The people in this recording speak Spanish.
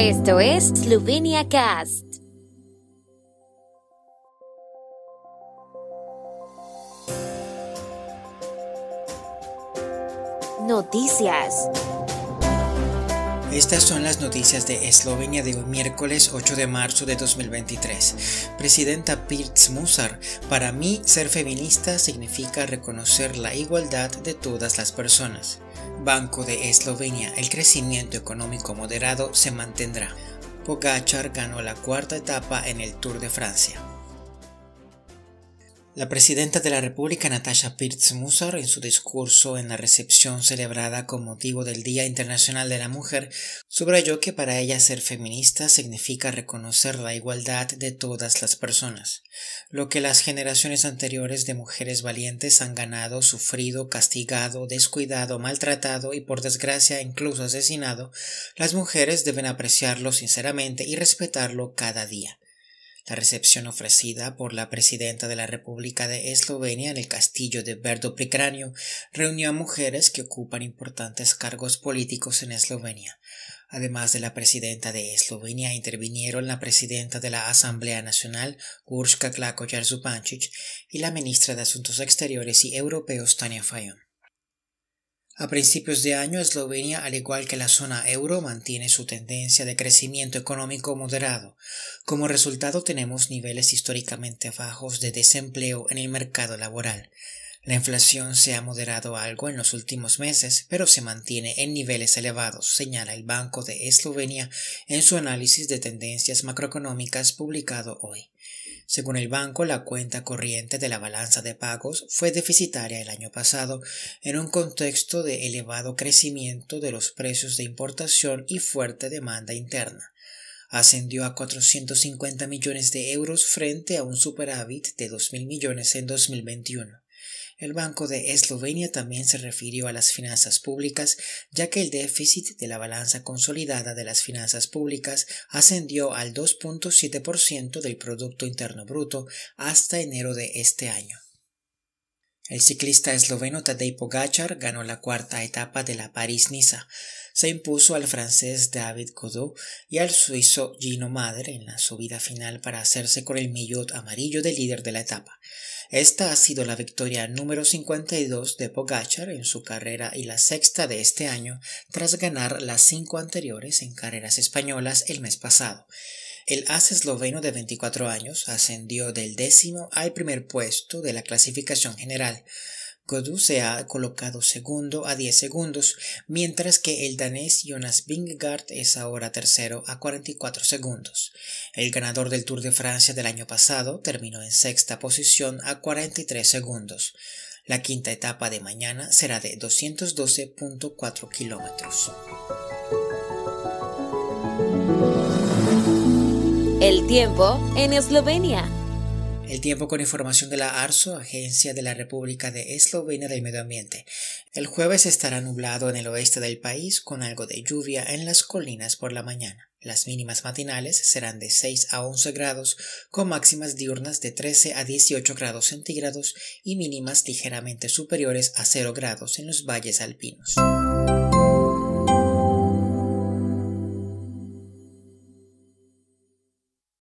Esto es Slovenia Cast. Noticias. Estas son las noticias de Eslovenia de hoy miércoles 8 de marzo de 2023. Presidenta Pirc Musar, para mí ser feminista significa reconocer la igualdad de todas las personas. Banco de Eslovenia, el crecimiento económico moderado se mantendrá. Pogachar ganó la cuarta etapa en el Tour de Francia. La presidenta de la República, Natasha Pirtz-Musar, en su discurso en la recepción celebrada con motivo del Día Internacional de la Mujer, subrayó que para ella ser feminista significa reconocer la igualdad de todas las personas. Lo que las generaciones anteriores de mujeres valientes han ganado, sufrido, castigado, descuidado, maltratado y por desgracia incluso asesinado, las mujeres deben apreciarlo sinceramente y respetarlo cada día. La recepción ofrecida por la presidenta de la República de Eslovenia en el castillo de Verdo reunió a mujeres que ocupan importantes cargos políticos en Eslovenia. Además de la presidenta de Eslovenia, intervinieron la presidenta de la Asamblea Nacional, Urshka Klako y la ministra de Asuntos Exteriores y Europeos, Tania Fayon. A principios de año, Eslovenia, al igual que la zona euro, mantiene su tendencia de crecimiento económico moderado. Como resultado, tenemos niveles históricamente bajos de desempleo en el mercado laboral. La inflación se ha moderado algo en los últimos meses, pero se mantiene en niveles elevados, señala el Banco de Eslovenia en su análisis de tendencias macroeconómicas publicado hoy. Según el banco, la cuenta corriente de la balanza de pagos fue deficitaria el año pasado en un contexto de elevado crecimiento de los precios de importación y fuerte demanda interna. Ascendió a 450 millones de euros frente a un superávit de 2.000 millones en 2021. El Banco de Eslovenia también se refirió a las finanzas públicas, ya que el déficit de la balanza consolidada de las finanzas públicas ascendió al 2.7% del Producto Interno Bruto hasta enero de este año. El ciclista esloveno Tadej Pogacar ganó la cuarta etapa de la París-Niza. Se impuso al francés David Godot y al suizo Gino Mader en la subida final para hacerse con el millot amarillo de líder de la etapa. Esta ha sido la victoria número 52 de Pogachar en su carrera y la sexta de este año tras ganar las cinco anteriores en carreras españolas el mes pasado. El as esloveno de 24 años ascendió del décimo al primer puesto de la clasificación general. Godú se ha colocado segundo a 10 segundos, mientras que el danés Jonas Vingegaard es ahora tercero a 44 segundos. El ganador del Tour de Francia del año pasado terminó en sexta posición a 43 segundos. La quinta etapa de mañana será de 212.4 kilómetros. El tiempo en Eslovenia. El tiempo con información de la ARSO, Agencia de la República de Eslovenia del Medio Ambiente. El jueves estará nublado en el oeste del país con algo de lluvia en las colinas por la mañana. Las mínimas matinales serán de 6 a 11 grados, con máximas diurnas de 13 a 18 grados centígrados y mínimas ligeramente superiores a 0 grados en los valles alpinos.